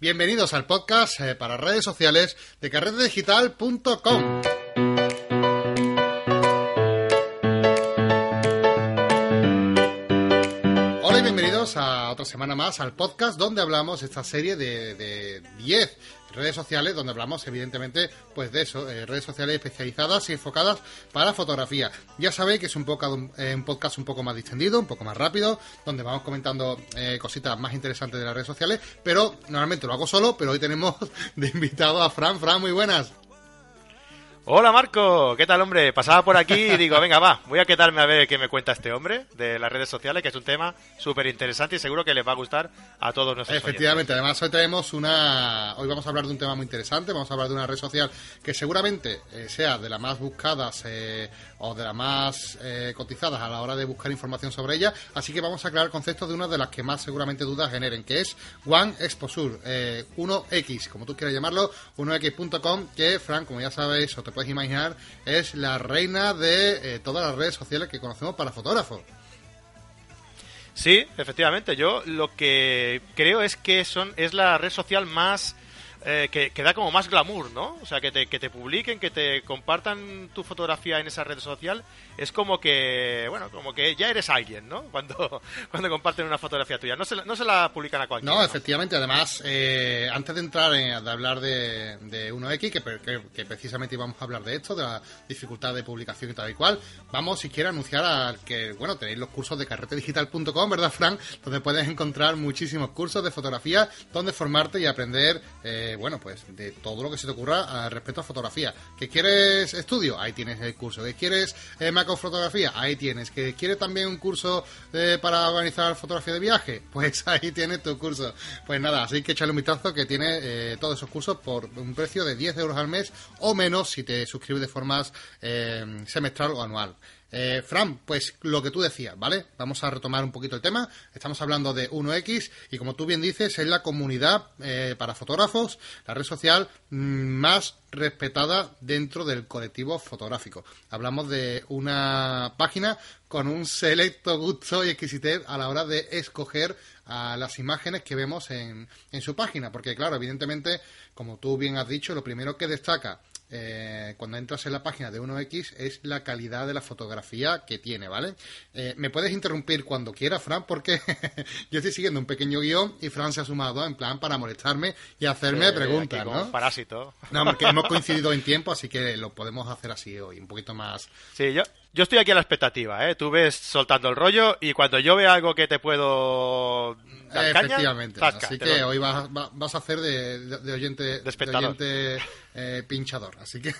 Bienvenidos al podcast eh, para redes sociales de carretedigital.com. a otra semana más al podcast donde hablamos esta serie de 10 redes sociales donde hablamos evidentemente pues de eso, eh, redes sociales especializadas y enfocadas para fotografía. Ya sabéis que es un, eh, un podcast un poco más distendido, un poco más rápido, donde vamos comentando eh, cositas más interesantes de las redes sociales, pero normalmente lo hago solo, pero hoy tenemos de invitado a Fran. Fran, muy buenas. Hola Marco, ¿qué tal hombre? Pasaba por aquí y digo, venga va, voy a quedarme a ver qué me cuenta este hombre de las redes sociales, que es un tema súper interesante y seguro que les va a gustar a todos nosotros. Efectivamente, además hoy tenemos una, hoy vamos a hablar de un tema muy interesante, vamos a hablar de una red social que seguramente eh, sea de las más buscadas eh, o de las más eh, cotizadas a la hora de buscar información sobre ella, así que vamos a aclarar conceptos de una de las que más seguramente dudas generen, que es One Exposure, 1X, como tú quieras llamarlo, 1X.com, que Frank, como ya sabes, o te imaginar, es la reina de eh, todas las redes sociales que conocemos para fotógrafos. Sí, efectivamente. Yo lo que creo es que son es la red social más eh, que, da como más glamour, ¿no? O sea, que te, que te publiquen, que te compartan tu fotografía en esa red social, es como que, bueno, como que ya eres alguien, ¿no? Cuando, cuando comparten una fotografía tuya. No se, no se la publican a cualquiera. No, efectivamente. Además, eh, antes de entrar en, de hablar de, de 1X, que, que, precisamente íbamos a hablar de esto, de la dificultad de publicación y tal y cual, vamos, si quieres, anunciar a que, bueno, tenéis los cursos de carretedigital.com, ¿verdad, Frank? Donde puedes encontrar muchísimos cursos de fotografía, donde formarte y aprender... Eh, bueno, pues de todo lo que se te ocurra respecto a fotografía. ¿Que quieres estudio? Ahí tienes el curso. ¿Que quieres eh, macrofotografía? Ahí tienes. ¿Que quieres también un curso eh, para organizar fotografía de viaje? Pues ahí tienes tu curso. Pues nada, así que echarle un vistazo que tiene eh, todos esos cursos por un precio de 10 euros al mes o menos si te suscribes de forma eh, semestral o anual. Eh, Fran, pues lo que tú decías, ¿vale? Vamos a retomar un poquito el tema. Estamos hablando de 1X y como tú bien dices, es la comunidad eh, para fotógrafos, la red social más respetada dentro del colectivo fotográfico. Hablamos de una página con un selecto gusto y exquisitez a la hora de escoger a las imágenes que vemos en, en su página, porque claro, evidentemente, como tú bien has dicho, lo primero que destaca eh, cuando entras en la página de 1X es la calidad de la fotografía que tiene, ¿vale? Eh, me puedes interrumpir cuando quieras, Fran, porque yo estoy siguiendo un pequeño guion y Fran se ha sumado en plan para molestarme y hacerme preguntas, ¿no? parásito. No, porque hemos coincidido en tiempo, así que lo podemos hacer así hoy, un poquito más. Sí, yo, yo estoy aquí a la expectativa, ¿eh? Tú ves soltando el rollo y cuando yo vea algo que te puedo Efectivamente. así que hoy vas, vas, a hacer de, oyente, de eh, pinchador. Así que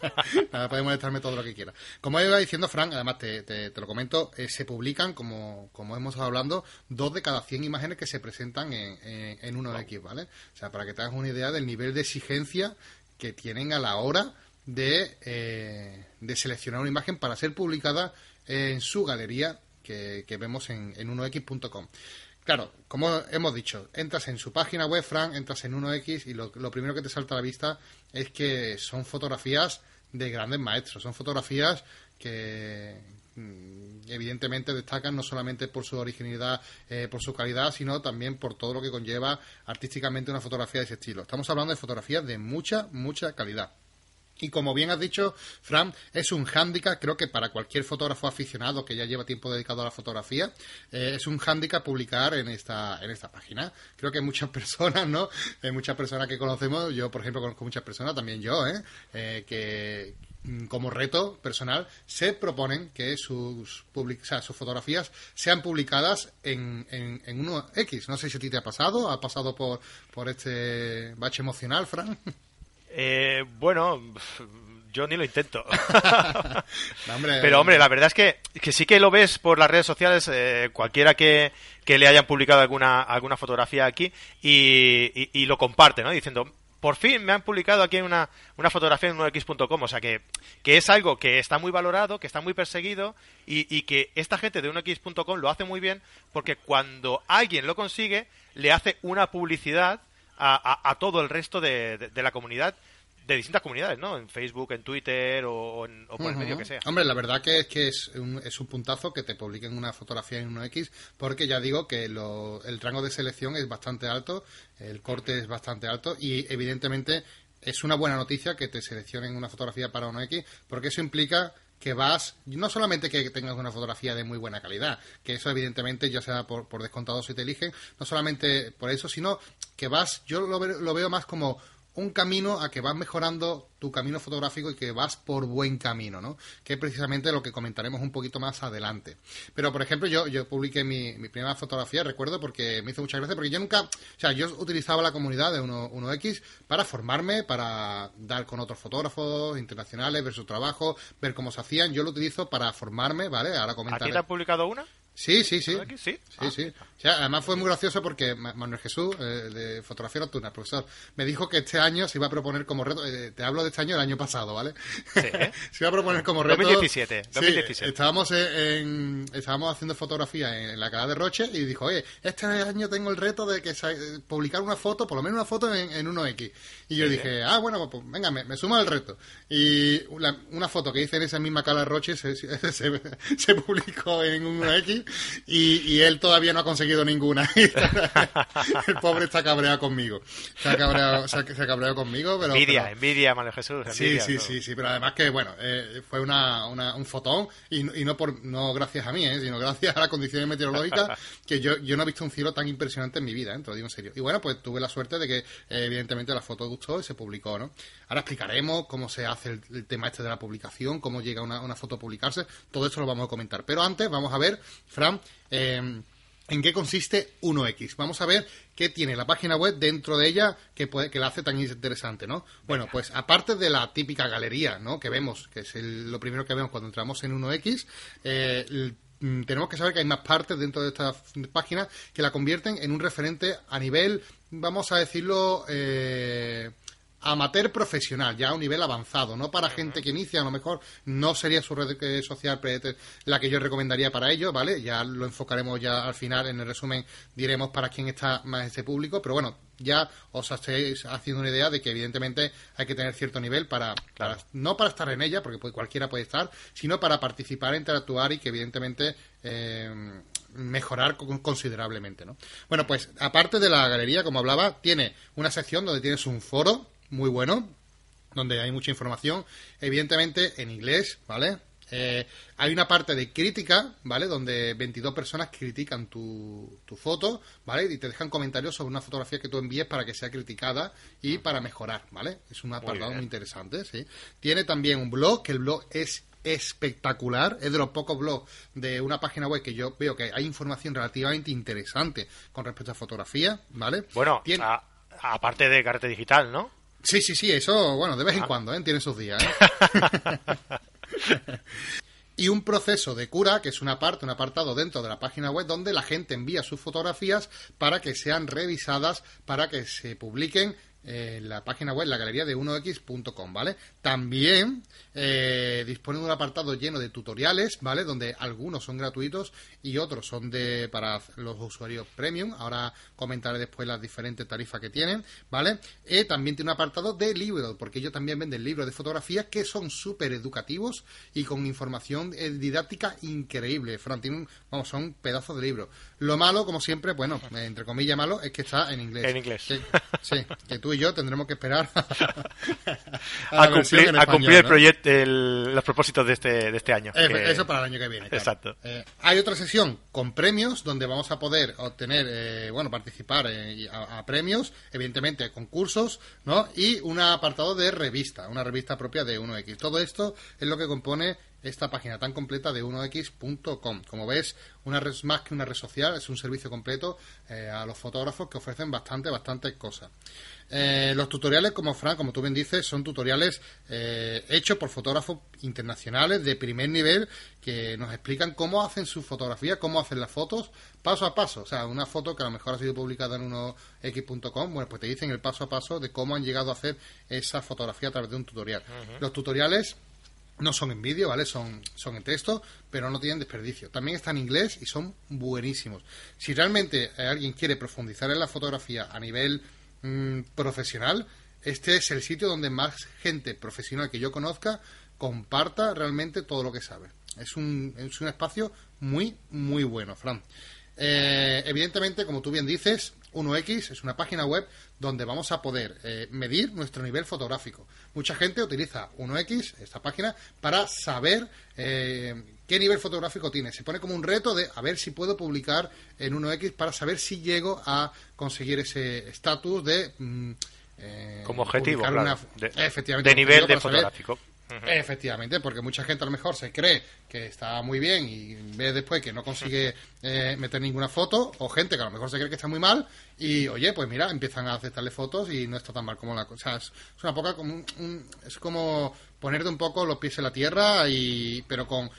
nada, podemos estarme todo lo que quiera. Como iba diciendo Frank, además te, te, lo comento, eh, se publican, como, como hemos estado hablando, dos de cada 100 imágenes que se presentan en, en, uno de X, ¿vale? O sea, para que te hagas una idea del nivel de exigencia que tienen a la hora de, eh, de seleccionar una imagen para ser publicada en su galería que, que vemos en, en 1x.com. Claro, como hemos dicho, entras en su página web, Frank, entras en 1X y lo, primero que te salta a la vista es que son fotografías de grandes maestros, son fotografías que mm, evidentemente destacan no solamente por su originalidad, eh, por su calidad, sino también por todo lo que conlleva artísticamente una fotografía de ese estilo. Estamos hablando de fotografías de mucha, mucha calidad. Y como bien has dicho, Fran, es un hándicap, creo que para cualquier fotógrafo aficionado que ya lleva tiempo dedicado a la fotografía, eh, es un hándicap publicar en esta, en esta página. Creo que muchas personas, ¿no? Hay muchas personas que conocemos, yo por ejemplo conozco muchas personas, también yo, ¿eh? eh que mm, como reto personal se proponen que sus, sus fotografías sean publicadas en, en, en 1X. No sé si a ti te ha pasado, ha pasado por, por este bache emocional, Fran. Eh, bueno, yo ni lo intento. Pero hombre, la verdad es que, que, sí que lo ves por las redes sociales, eh, cualquiera que, que, le hayan publicado alguna, alguna fotografía aquí y, y, lo comparte, ¿no? Diciendo, por fin me han publicado aquí una, una fotografía en 1x.com. O sea que, que, es algo que está muy valorado, que está muy perseguido y, y que esta gente de 1x.com lo hace muy bien porque cuando alguien lo consigue, le hace una publicidad a, todo el resto de, la comunidad de distintas comunidades, ¿no? En Facebook, en Twitter o, por el medio que sea. Hombre, la verdad que es que es un, es un puntazo que te publiquen una fotografía en 1X, porque ya digo que el rango de selección es bastante alto, el corte es bastante alto y evidentemente es una buena noticia que te seleccionen una fotografía para 1X, porque eso implica que vas, no solamente que tengas una fotografía de muy buena calidad, que eso evidentemente ya sea por, por descontado si te eligen, no solamente por eso, sino que vas, yo lo, lo veo más como un camino a que vas mejorando tu camino fotográfico y que vas por buen camino, ¿no? Que es precisamente lo que comentaremos un poquito más adelante. Pero, por ejemplo, yo, yo publiqué mi, primera fotografía, recuerdo, porque me hizo mucha gracia, porque yo nunca, o sea, yo utilizaba la comunidad de 1, x para formarme, para dar con otros fotógrafos internacionales, ver su trabajo, ver cómo se hacían. Yo lo utilizo para formarme, ¿vale? Ahora comentaré. ¿Aquí te has publicado una? Sí, sí, sí. Sí, sí. Ah. además fue muy gracioso porque Manuel Jesús, eh, de Fotografía Nocturna, profesor, me dijo que este año se iba a proponer como reto, eh, te hablo de este año, el año pasado, ¿vale? Sí. se iba a proponer como reto... 2017, 2017. estábamos, en, estábamos haciendo fotografía en, la cara de Roche y dijo, oye, este año tengo el reto de que publicar una foto, por lo menos una foto en, en 1X. Y yo dije, ah, bueno, pues venga, me, me sumo al reto. Y una foto que hice en esa misma cara de Roche se, se, se publicó en 1X y, él todavía no ha conseguido ninguna. el pobre está cabreado conmigo. Se ha cabreado, se ha, conmigo, pero... Envidia, envidia, Manuel Jesús. sí, sí, sí, sí, pero además que, bueno, eh, fue una, un fotón y, no por no gracias a mí, eh, sino gracias a las condiciones meteorológicas que yo, yo no he visto un cielo tan impresionante en mi vida, eh, te lo digo en serio. Y bueno, pues tuve la suerte de que, evidentemente, la foto gustó y se publicó, ¿no? Ahora explicaremos cómo se hace el, tema este de la publicación, cómo llega una, una foto a publicarse, todo esto lo vamos a comentar. Pero antes vamos a ver, Fran, eh, en qué consiste 1X. Vamos a ver qué tiene la página web dentro de ella que, puede, que la hace tan interesante, ¿no? Bueno, pues aparte de la típica galería, ¿no? Que vemos, que es lo primero que vemos cuando entramos en 1X, eh, mm, tenemos que saber que hay más partes dentro de esta página que la convierten en un referente a nivel, vamos a decirlo, eh, amateur profesional, ya a un nivel avanzado, no para gente que inicia, a lo mejor no sería su red social la que yo recomendaría para ello, ¿vale? Ya lo enfocaremos ya al final, en el resumen diremos para quién está más ese público, pero bueno, ya os estáis haciendo una idea de que evidentemente hay que tener cierto nivel para, no para estar en ella, porque cualquiera puede estar, sino para participar, interactuar y que evidentemente eh, mejorar considerablemente, ¿no? Bueno, pues aparte de la galería, como hablaba, tiene una sección donde tienes un foro, muy bueno, donde hay mucha información, evidentemente en inglés, ¿vale? Eh, hay una parte de crítica, ¿vale? Donde 22 personas critican tu, tu, foto, ¿vale? Y te dejan comentarios sobre una fotografía que tú envíes para que sea criticada y para mejorar, ¿vale? Es un apartado muy, interesante, ¿sí? Tiene también un blog, que el blog es espectacular, es de los pocos blogs de una página web que yo veo que hay información relativamente interesante con respecto a fotografía, ¿vale? Bueno, aparte de carta digital, ¿no? Sí, sí, sí, eso, bueno, de vez en ah. cuando, ¿eh? Tiene sus días, ¿eh? y un proceso de cura, que es una parte, un apartado dentro de la página web donde la gente envía sus fotografías para que sean revisadas, para que se publiquen en la página web, la galería de 1x.com, ¿vale? También eh, dispone de un apartado lleno de tutoriales, ¿vale? Donde algunos son gratuitos y otros son de para los usuarios premium. Ahora comentaré después las diferentes tarifas que tienen, ¿vale? Y también tiene un apartado de libros, porque ellos también venden libros de fotografía que son súper educativos y con información eh, didáctica increíble. Fran, vamos, son pedazos de libros. Lo malo, como siempre, bueno, entre comillas malo, es que está en inglés. En inglés. sí, que tú y yo tendremos que esperar a, cumplir, a cumplir el proyecto, los propósitos de este, de este año. Eso para el año que viene. Exacto. Eh, hay otra sesión con premios donde vamos a poder obtener, eh, bueno, participar eh, a, premios, evidentemente concursos, ¿no? Y un apartado de revista, una revista propia de 1X. Todo esto es lo que compone esta página tan completa de 1x.com. Como ves, una red más que una red social, es un servicio completo eh, a los fotógrafos que ofrecen bastante, bastantes cosas. Eh, los tutoriales, como Fran, como tú bien dices, son tutoriales eh, hechos por fotógrafos internacionales de primer nivel que nos explican cómo hacen sus fotografías, cómo hacen las fotos, paso a paso. O sea, una foto que a lo mejor ha sido publicada en 1x.com, bueno, pues te dicen el paso a paso de cómo han llegado a hacer esa fotografía a través de un tutorial. Los tutoriales no son en vídeo, ¿vale? Son, son en texto, pero no tienen desperdicio. También están en inglés y son buenísimos. Si realmente alguien quiere profundizar en la fotografía a nivel mm, profesional, este es el sitio donde más gente profesional que yo conozca comparta realmente todo lo que sabe. Es un, es un espacio muy, muy bueno, Fran. Eh, evidentemente, como tú bien dices, 1X es una página web donde vamos a poder eh, medir nuestro nivel fotográfico. Mucha gente utiliza 1X, esta página, para saber eh, qué nivel fotográfico tiene. Se pone como un reto de a ver si puedo publicar en 1X para saber si llego a conseguir ese estatus de... Mm, como objetivo, de, efectivamente, de nivel de fotográfico. Efectivamente, porque mucha gente a lo mejor se cree que está muy bien y ve después que no consigue eh, meter ninguna foto, o gente que a lo mejor se cree que está muy mal y, oye, pues mira, empiezan a aceptarle fotos y no está tan mal como la cosa. Es, una poca como es como ponerte un poco los pies en la tierra y pero con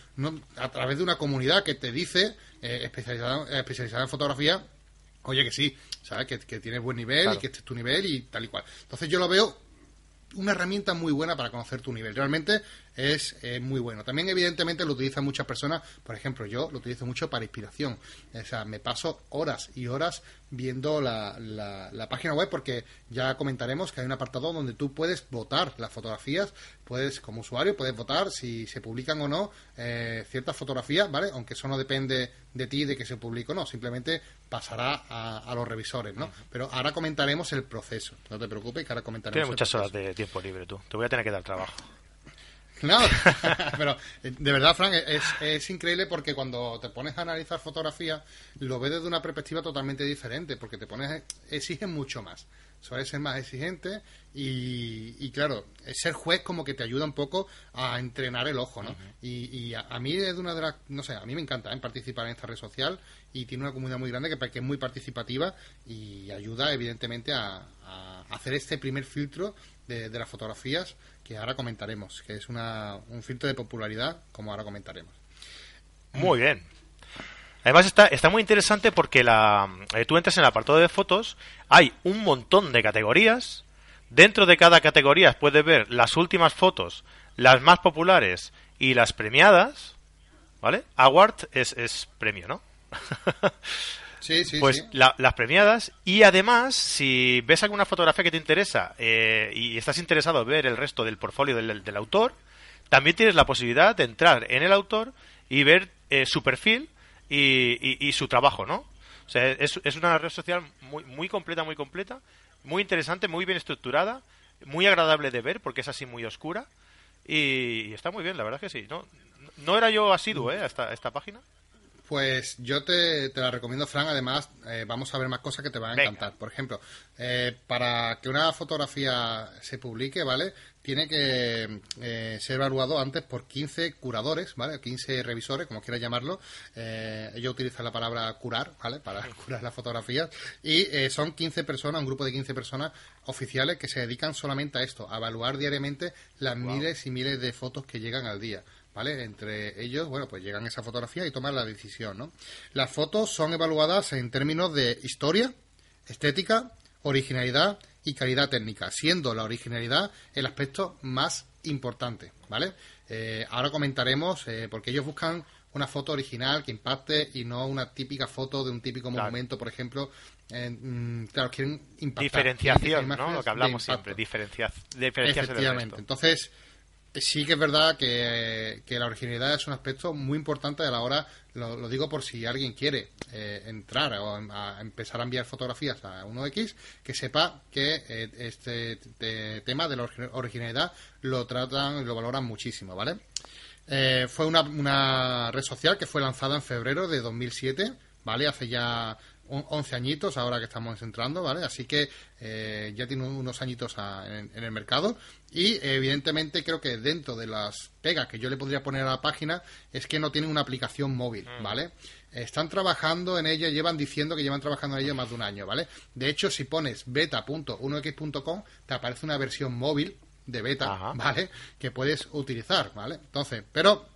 a través de una comunidad que te dice eh, especializada, especializada en fotografía oye que sí, ¿sabes? Que, que tienes buen nivel y que este es tu nivel y tal y cual. Entonces yo lo veo una herramienta muy buena para conocer tu nivel. Realmente es muy bueno. También, evidentemente, lo utilizan muchas personas. Por ejemplo, yo lo utilizo mucho para inspiración. O sea, me paso horas y horas viendo la, la, página web porque ya comentaremos que hay un apartado donde tú puedes votar las fotografías. Puedes, como usuario, puedes votar si se publican o no eh, ciertas fotografías, ¿vale? Aunque eso no depende de ti de que se publique o no. Simplemente pasará a, los revisores, ¿no? Pero ahora comentaremos el proceso. No te preocupes, que ahora comentaremos. Tienes muchas horas de tiempo libre tú. Te voy a tener que dar trabajo. No, pero eh, de verdad, Frank, es, es, increíble porque cuando te pones a analizar fotografía, lo ves desde una perspectiva totalmente diferente, porque te pones, exigen mucho más. Suele ser más exigente y, y, claro, ser juez como que te ayuda un poco a entrenar el ojo, ¿no? Y, a, mí es una de las, no sé, a mí me encanta ¿eh? participar en esta red social y tiene una comunidad muy grande que, que es muy participativa y ayuda evidentemente a, a hacer este primer filtro de, las fotografías que ahora comentaremos, que es una, un filtro de popularidad, como ahora comentaremos. Muy bien. Además está, está muy interesante porque la, eh, tú entras en el apartado de fotos, hay un montón de categorías, dentro de cada categoría puedes ver las últimas fotos, las más populares y las premiadas, ¿vale? Award es, es premio, ¿no? pues las premiadas y además si ves alguna fotografía que te interesa eh, y estás interesado en ver el resto del portfolio del, autor, también tienes la posibilidad de entrar en el autor y ver eh, su perfil y, su trabajo, ¿no? O sea, es, es una red social muy, muy completa, muy completa, muy interesante, muy bien estructurada, muy agradable de ver porque es así muy oscura y, está muy bien, la verdad que sí. No, no era yo asiduo ¿eh? a esta página. Pues yo te, la recomiendo, Fran. Además, eh, vamos a ver más cosas que te van a encantar. Por ejemplo, eh, para que una fotografía se publique, ¿vale? Tiene que eh, ser evaluado antes por 15 curadores, ¿vale? 15 revisores, como quieras llamarlo. ellos utilizan la palabra curar, ¿vale? Para curar las fotografías. Y son 15 personas, un grupo de 15 personas oficiales que se dedican solamente a esto, a evaluar diariamente las miles y miles de fotos que llegan al día. ¿Vale? Entre ellos, bueno, pues llegan esa fotografía y toman la decisión, ¿no? Las fotos son evaluadas en términos de historia, estética, originalidad y calidad técnica, siendo la originalidad el aspecto más importante, ¿vale? Eh, ahora comentaremos, eh, porque ellos buscan una foto original que impacte y no una típica foto de un típico monumento, por ejemplo. Mm, claro, quieren impactar. Diferenciación, ¿no? Lo que hablamos siempre, diferenciación. Efectivamente. Entonces, sí que es verdad que, la originalidad es un aspecto muy importante a la hora, lo, digo por si alguien quiere eh, entrar o a empezar a enviar fotografías a 1X, que sepa que eh, este tema de la originalidad lo tratan y lo valoran muchísimo, ¿vale? Eh, fue una, una red social que fue lanzada en febrero de 2007, ¿vale? Hace ya 11 añitos ahora que estamos entrando, ¿vale? Así que eh, ya tiene unos añitos en, el mercado y evidentemente creo que dentro de las pegas que yo le podría poner a la página es que no tiene una aplicación móvil, mm. ¿vale? Están trabajando en ella, llevan diciendo que llevan trabajando en ella más de un año, ¿vale? De hecho, si pones beta.1x.com te aparece una versión móvil de beta, ¿vale? Que puedes utilizar, ¿vale? Entonces, pero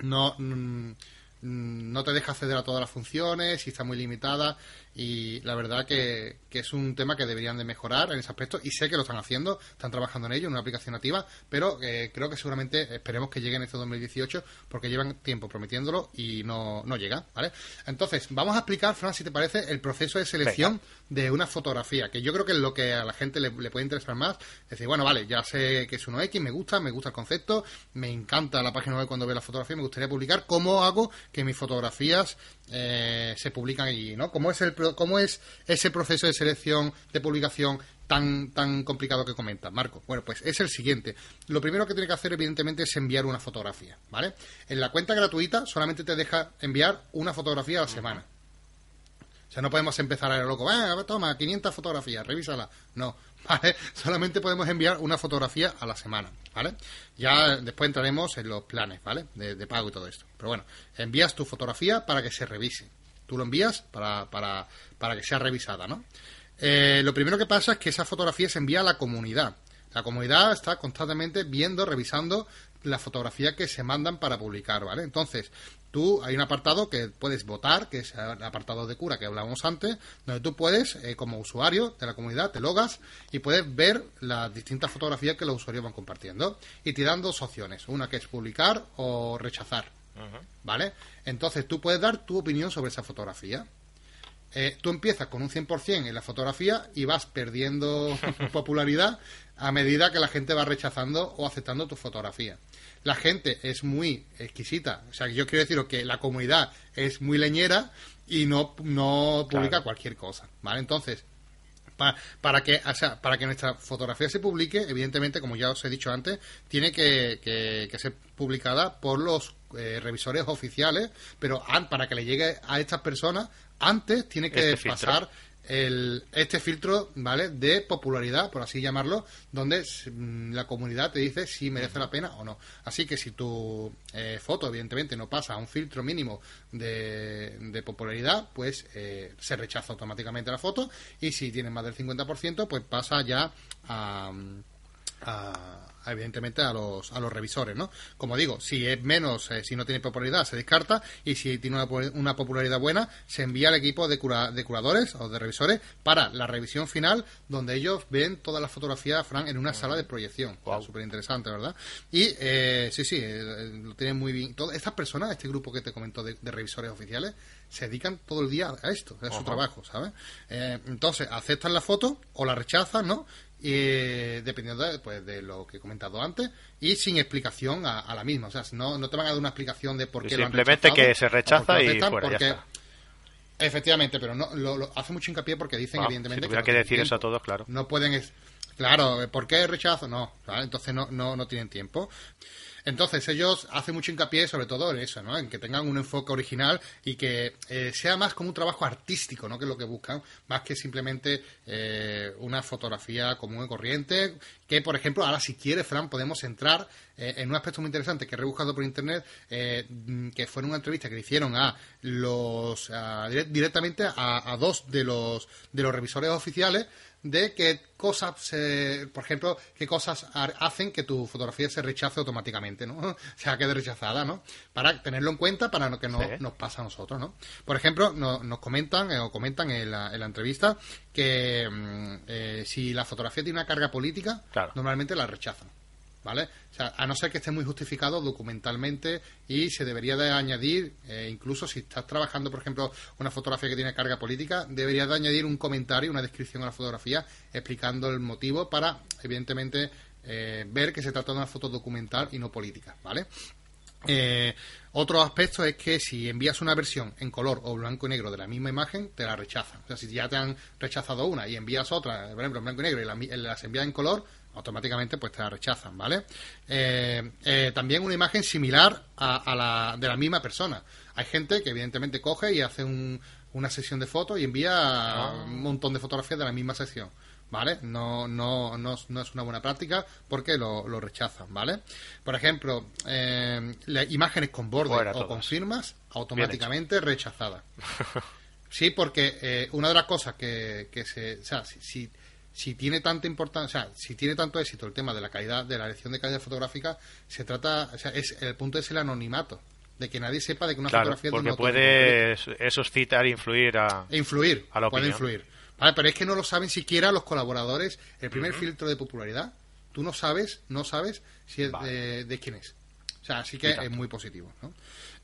no... Mm, no te deja acceder a todas las funciones y está muy limitada y la verdad que, es un tema que deberían de mejorar en ese aspecto y sé que lo están haciendo, están trabajando en ello, en una aplicación nativa, pero eh, creo que seguramente esperemos que llegue en este 2018 porque llevan tiempo prometiéndolo y no, no llega, ¿vale? Entonces, vamos a explicar, Fran, si te parece, el proceso de selección de una fotografía, que yo creo que es lo que a la gente le, puede interesar más. Es decir, bueno, vale, ya sé que es 1X, me gusta, me gusta el concepto, me encanta la página web cuando ve la fotografía, me gustaría publicar. ¿Cómo hago que mis fotografías eh, se publican allí, ¿no? ¿Cómo es, el, ¿Cómo es ese proceso de selección, de publicación tan, tan complicado que comenta, Marco? Bueno, pues es el siguiente. Lo primero que tiene que hacer, evidentemente, es enviar una fotografía, ¿vale? En la cuenta gratuita solamente te deja enviar una fotografía a la semana. O sea, no podemos empezar a ir loco, ah, toma, 500 fotografías, revísala. No, ¿vale? Solamente podemos enviar una fotografía a la semana, ¿vale? Ya después entraremos en los planes, ¿vale? De, pago y todo esto. Pero bueno, envías tu fotografía para que se revise. Tú lo envías para, para, para que sea revisada, ¿no? Eh, lo primero que pasa es que esa fotografía se envía a la comunidad. La comunidad está constantemente viendo, revisando la fotografía que se mandan para publicar, ¿vale? Entonces, tú hay un apartado que puedes votar, que es el apartado de cura que hablábamos antes, donde tú puedes, eh, como usuario de la comunidad, te logas y puedes ver las distintas fotografías que los usuarios van compartiendo. Y te dan dos opciones, una que es publicar o rechazar, ¿vale? Entonces tú puedes dar tu opinión sobre esa fotografía. Eh, tú empiezas con un 100% en la fotografía y vas perdiendo popularidad a medida que la gente va rechazando o aceptando tu fotografía la gente es muy exquisita. O sea, yo quiero deciros que la comunidad es muy leñera y no, no publica cualquier cosa, ¿vale? Entonces, para, que, o sea, para que nuestra fotografía se publique, evidentemente, como ya os he dicho antes, tiene que, que, ser publicada por los eh, revisores oficiales, pero para que le llegue a estas personas, antes tiene que este pasar el, este filtro, ¿vale? De popularidad, por así llamarlo, donde mm, la comunidad te dice si merece la pena o no. Así que si tu eh, foto, evidentemente, no pasa a un filtro mínimo de, popularidad, pues eh, se rechaza automáticamente la foto. Y si tiene más del 50%, pues pasa ya a evidentemente a los, a los revisores, ¿no? Como digo, si es menos, eh, si no tiene popularidad, se descarta y si tiene una, popularidad buena, se envía al equipo de, de curadores o de revisores para la revisión final, donde ellos ven todas las fotografías, Frank, en una sala de proyección. Súper interesante, ¿verdad? Y eh, sí, sí, eh, lo tienen muy bien. Todas estas personas, este grupo que te comentó de, revisores oficiales, se dedican todo el día a esto, a su trabajo, ¿sabes? entonces, aceptan la foto o la rechazan, ¿no? Y dependiendo de, pues, de lo que he comentado antes y sin explicación a, la misma. O sea, no, no te van a dar una explicación de por qué Simplemente que se rechaza y fuera, Efectivamente, pero no lo, hace mucho hincapié porque dicen, evidentemente. que, decir eso a todos, claro. No pueden. Claro, ¿por qué rechazo? No, entonces no, no, no tienen tiempo. Entonces ellos hacen mucho hincapié sobre todo en eso, ¿no? En que tengan un enfoque original y que eh, sea más como un trabajo artístico, ¿no? Que es lo que buscan, más que simplemente eh, una fotografía común y corriente. Que, por ejemplo, ahora si quiere, Fran, podemos entrar eh, en un aspecto muy interesante que he rebuscado por internet, que fue en una entrevista que le hicieron a los directamente a, a, dos de los de los revisores oficiales de qué cosas, por ejemplo, qué cosas hacen que tu fotografía se rechace automáticamente, ¿no? O sea, quede rechazada, ¿no? Para tenerlo en cuenta para no que no nos pase a nosotros, ¿no? Por ejemplo, nos comentan eh, o comentan en la, entrevista que mm, eh, si la fotografía tiene una carga política, normalmente la rechazan. ¿Vale? O sea, a no ser que esté muy justificado documentalmente y se debería de añadir, eh, incluso si estás trabajando, por ejemplo, una fotografía que tiene carga política, debería de añadir un comentario, una descripción a la fotografía explicando el motivo para, evidentemente, eh, ver que se trata de una foto documental y no política, ¿vale? Eh, otro aspecto es que si envías una versión en color o blanco y negro de la misma imagen, te la rechazan. O sea, si ya te han rechazado una y envías otra, por ejemplo, en blanco y negro y las envías en color, automáticamente pues te la rechazan, ¿vale? Eh, eh, también una imagen similar a, la de la misma persona. Hay gente que evidentemente coge y hace una sesión de fotos y envía ah. un montón de fotografías de la misma sesión. ¿Vale? No, no, no, no es una buena práctica porque lo, lo rechazan, ¿vale? Por ejemplo, eh, imágenes con borde o con firmas automáticamente rechazadas. Sí, porque una de las cosas que, que se... O sea, si si tiene tanta importancia, o sea, si tiene tanto éxito el tema de la calidad, de la elección de calidad fotográfica, se trata, o sea, es, el punto es el anonimato. de que nadie sepa de que una fotografía porque de puede eso citar e influir a influir a puede influir. Vale pero es que no lo saben siquiera los colaboradores el primer filtro de popularidad. Tú no sabes no sabes si es de, quién es. O sea así que es muy positivo ¿no?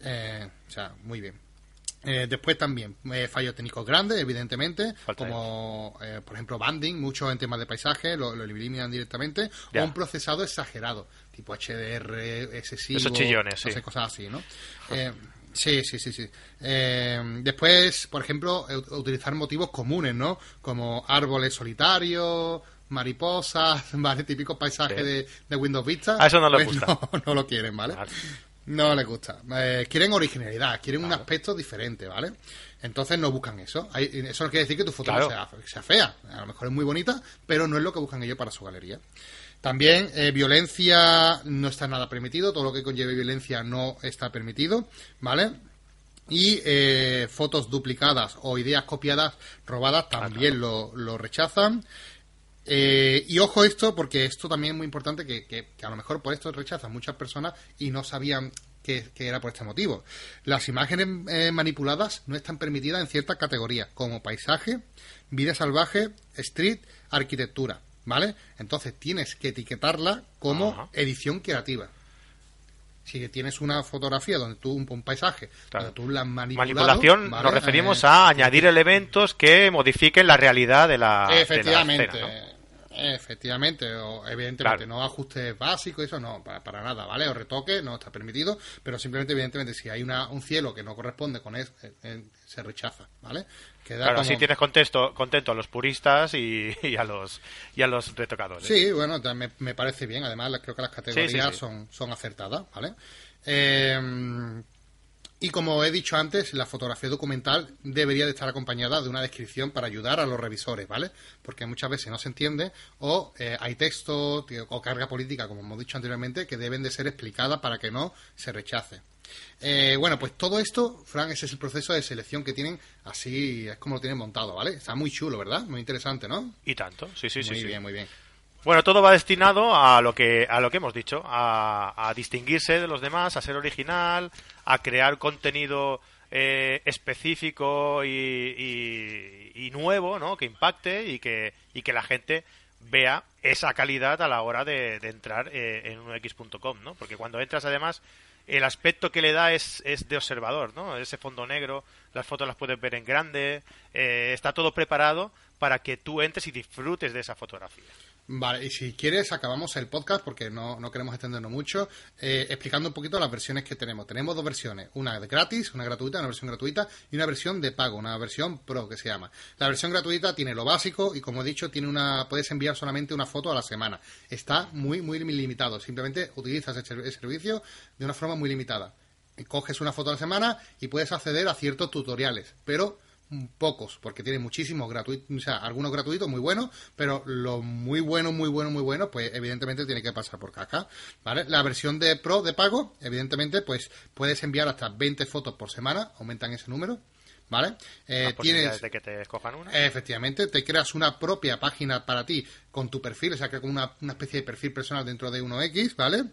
Eh, o sea muy bien eh, después también eh, fallos técnicos grandes, evidentemente, como eh, por ejemplo banding, mucho en temas de paisaje, lo, eliminan directamente, o un procesado exagerado, tipo HDR excesivo, Esos chillones, sí. cosas así, ¿no? sí, sí, sí, sí. después, por ejemplo, utilizar motivos comunes, ¿no? Como árboles solitarios, mariposas, ¿vale? Típicos paisajes de, Windows Vista. A eso no les pues gusta. No, lo quieren, ¿vale? No les gusta. Eh, quieren originalidad, quieren un aspecto diferente, ¿vale? Entonces no buscan eso. eso no quiere decir que tu foto sea, fea. A lo mejor es muy bonita, pero no es lo que buscan ellos para su galería. También eh, violencia no está nada permitido. Todo lo que conlleve violencia no está permitido, ¿vale? Y eh, fotos duplicadas o ideas copiadas, robadas, también lo, lo rechazan. Eh, y ojo esto, porque esto también es muy importante, que, a lo mejor por esto rechazan muchas personas y no sabían que, era por este motivo. Las imágenes eh, manipuladas no están permitidas en ciertas categorías, como paisaje, vida salvaje, street, arquitectura, ¿vale? Entonces tienes que etiquetarla como edición creativa. Si tienes una fotografía donde tú un, paisaje, donde tú la manipulación, nos referimos eh, a añadir elementos que modifiquen la realidad de la efectivamente. De Efectivamente, o evidentemente, no ajustes básicos, eso no, para, nada, ¿vale? O retoque, no está permitido, pero simplemente, evidentemente, si hay una, un cielo que no corresponde con eso, eh, eh, se rechaza, ¿vale? claro, así tienes contexto, contento a los puristas y, a los y a los retocadores. Sí, bueno, me, me parece bien, además creo que las categorías Son, son acertadas, ¿vale? Eh, y como he dicho antes, la fotografía documental debería de estar acompañada de una descripción para ayudar a los revisores, ¿vale? Porque muchas veces no se entiende o eh, hay texto o carga política, como hemos dicho anteriormente, que deben de ser explicadas para que no se rechace. Eh, bueno, pues todo esto, Frank, ese es el proceso de selección que tienen, así es como lo tienen montado, ¿vale? Está muy chulo, ¿verdad? Muy interesante, ¿no? Y tanto, sí, sí, sí. Muy bien, muy bien. Bueno, todo va destinado a lo que, a lo que hemos dicho, a, distinguirse de los demás, a ser original, a crear contenido eh, específico y, nuevo, ¿no? Que impacte y que, y que la gente vea esa calidad a la hora de, entrar eh, en unx.com, ¿no? Porque cuando entras, además, el aspecto que le da es, es de observador, ¿no? Ese fondo negro, las fotos las puedes ver en grande, eh, está todo preparado para que tú entres y disfrutes de esa fotografía. Vale, y si quieres, acabamos el podcast porque no, no queremos extendernos mucho, eh, explicando un poquito las versiones que tenemos. Tenemos dos versiones, una gratis, una gratuita, una versión gratuita y una versión de pago, una versión pro que se llama. La versión gratuita tiene lo básico y como he dicho, tiene una, puedes enviar solamente una foto a la semana. Está muy, muy limitado. Simplemente utilizas el servicio de una forma muy limitada. Coges una foto a la semana y puedes acceder a ciertos tutoriales, pero pocos, porque tiene muchísimos gratuitos, o sea, algunos gratuitos muy buenos, pero lo muy bueno, muy bueno, muy bueno, pues evidentemente tiene que pasar por caja, ¿vale? La versión de Pro de pago, evidentemente, pues puedes enviar hasta 20 fotos por semana, aumentan ese número, ¿vale? Eh, tienes de que te escojan una. Efectivamente, te creas una propia página para ti con tu perfil, o sea, que con una, una especie de perfil personal dentro de 1X, ¿vale?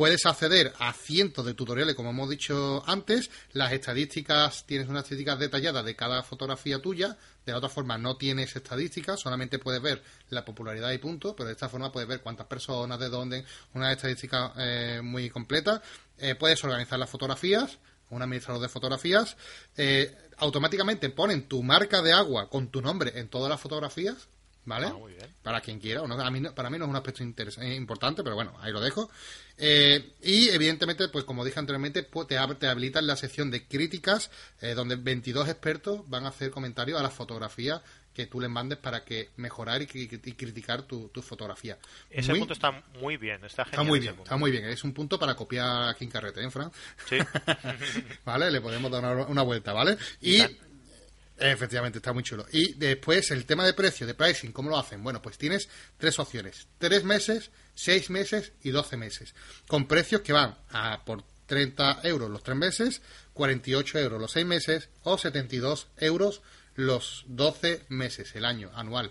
Puedes acceder a cientos de tutoriales, como hemos dicho antes. Las estadísticas, tienes unas estadísticas detalladas de cada fotografía tuya. De la otra forma, no tienes estadísticas, solamente puedes ver la popularidad y punto. Pero de esta forma puedes ver cuántas personas, de dónde, una estadística eh, muy completa. Eh, puedes organizar las fotografías, un administrador de fotografías. Eh, automáticamente ponen tu marca de agua con tu nombre en todas las fotografías. ¿Vale? Ah, para quien quiera. a mí, para mí no es un aspecto importante, pero bueno, ahí lo dejo. Eh, y evidentemente, pues como dije anteriormente, pues, te, te habilitan la sección de críticas, eh, donde 22 expertos van a hacer comentarios a las fotografías que tú les mandes para que mejorar y, criticar tu, fotografía. Ese punto está muy bien, está genial. Está muy bien, está muy bien. Es un punto para copiar aquí en carrete, ¿eh, Fran? Sí. vale, le podemos dar una, vuelta, ¿vale? Y Efectivamente, está muy chulo. Y después el tema de precio, de pricing, ¿cómo lo hacen? Bueno, pues tienes tres opciones. Tres meses, seis meses y doce meses. Con precios que van a por 30 euros los tres meses, 48 euros los seis meses o 72 euros los 12 meses, el año anual.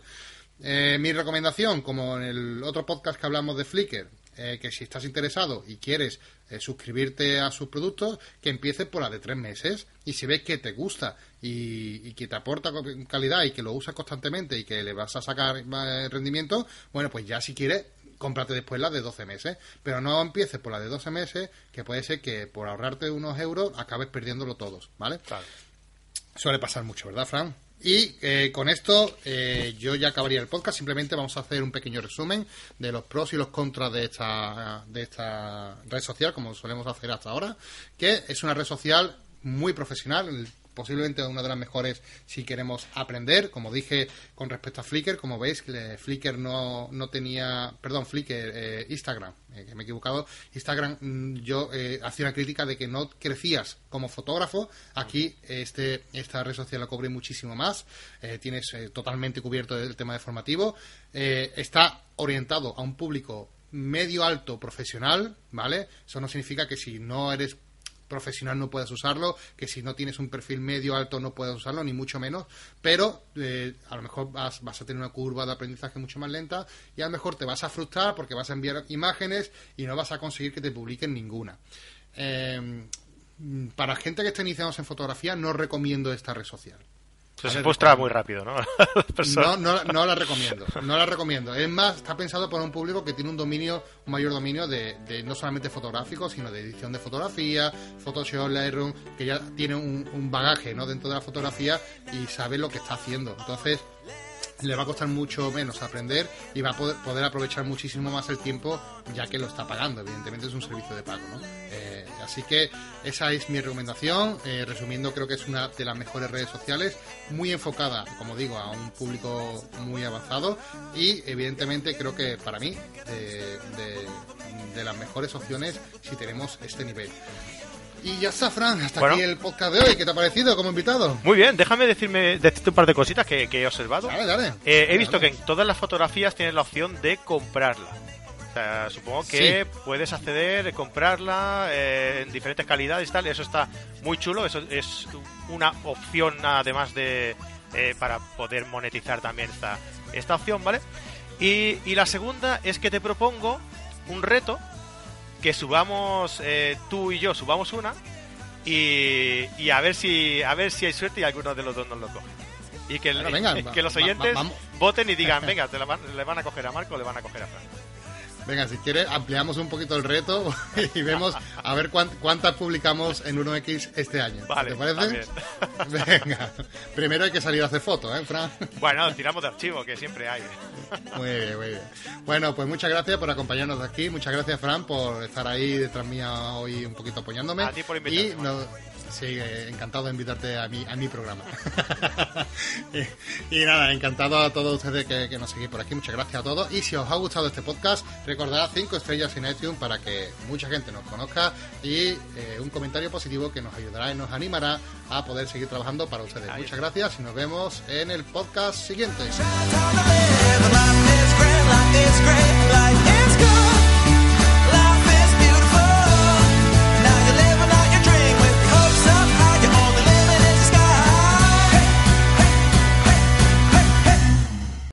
Eh, mi recomendación, como en el otro podcast que hablamos de Flickr, eh, que si estás interesado y quieres eh, suscribirte a sus productos, que empieces por la de tres meses. Y si ves que te gusta y, que te aporta calidad y que lo usas constantemente y que le vas a sacar eh, rendimiento, bueno, pues ya si quieres, cómprate después la de 12 meses. Pero no empieces por la de 12 meses, que puede ser que por ahorrarte unos euros acabes perdiéndolo todos, ¿vale? Suele pasar mucho, ¿verdad, Fran? Y eh, con esto eh, yo ya acabaría el podcast. Simplemente vamos a hacer un pequeño resumen de los pros y los contras de esta, de esta red social, como solemos hacer hasta ahora, que es una red social muy profesional posiblemente una de las mejores si queremos aprender. Como dije con respecto a Flickr, como veis, Flickr no, no tenía, perdón, Flickr, eh, Instagram, eh, que me he equivocado. Instagram, mm, yo eh, hacía una crítica de que no crecías como fotógrafo. Aquí este, esta red social la cobre muchísimo más. tienes totalmente cubierto el tema de formativo. está orientado a un público medio alto profesional, ¿vale? Eso no significa que si no eres profesional no puedas usarlo, que si no tienes un perfil medio alto no puedas usarlo, ni mucho menos, pero eh, a lo mejor vas, vas, a tener una curva de aprendizaje mucho más lenta y a lo mejor te vas a frustrar porque vas a enviar imágenes y no vas a conseguir que te publiquen ninguna. Eh, para gente que esté iniciando en fotografía no recomiendo esta red social. Se frustra muy rápido, ¿no? no, no, no, la recomiendo. No la recomiendo. Es más, está pensado para un público que tiene un dominio, un mayor dominio de, de no solamente fotográfico, sino de edición de fotografía, Photoshop, Lightroom, que ya tiene un, un bagaje, ¿no? Dentro de la fotografía y sabe lo que está haciendo. Entonces, le va a costar mucho menos aprender y va a poder, aprovechar muchísimo más el tiempo ya que lo está pagando. Evidentemente es un servicio de pago. Eh, así que esa es mi recomendación. Eh, resumiendo, creo que es una de las mejores redes sociales, muy enfocada, como digo, a un público muy avanzado y evidentemente creo que para mí de las mejores opciones si tenemos este nivel. Y ya está, Fran, hasta aquí el podcast de hoy. ¿Qué te ha parecido como invitado? Muy bien, déjame decirme decirte un par de cositas que, he observado. Dale, dale. Eh, he visto que en todas las fotografías tienes la opción de comprarla. O sea, supongo que puedes acceder, comprarla eh, en diferentes calidades y tal. Eso está muy chulo. Eso es una opción además de eh, para poder monetizar también esta, esta opción, ¿vale? Y, y la segunda es que te propongo un reto que subamos eh, tú y yo subamos una y, y, a ver si a ver si hay suerte y alguno de los dos nos lo coge. Y que, que los oyentes voten y digan venga te le van a coger a Marco o le van a coger a Fran Venga, si quieres, ampliamos un poquito el reto y vemos a ver cuántas publicamos en 1X este año. ¿Te parece? Venga, primero hay que salir a hacer fotos, ¿eh, Fran? Bueno, tiramos de archivo, que siempre hay. Muy bien, muy bien. Bueno, pues muchas gracias por acompañarnos aquí. Muchas gracias, Fran, por estar ahí detrás mía hoy un poquito apoyándome. A ti por invitarme. Sí, encantado de invitarte a mi, a mi programa. y, nada, encantado a todos ustedes que, nos seguís por aquí. Muchas gracias a todos. Y si os ha gustado este podcast, recordad 5 estrellas en iTunes para que mucha gente nos conozca y un comentario positivo que nos ayudará y nos animará a poder seguir trabajando para ustedes. Muchas gracias y nos vemos en el podcast siguiente.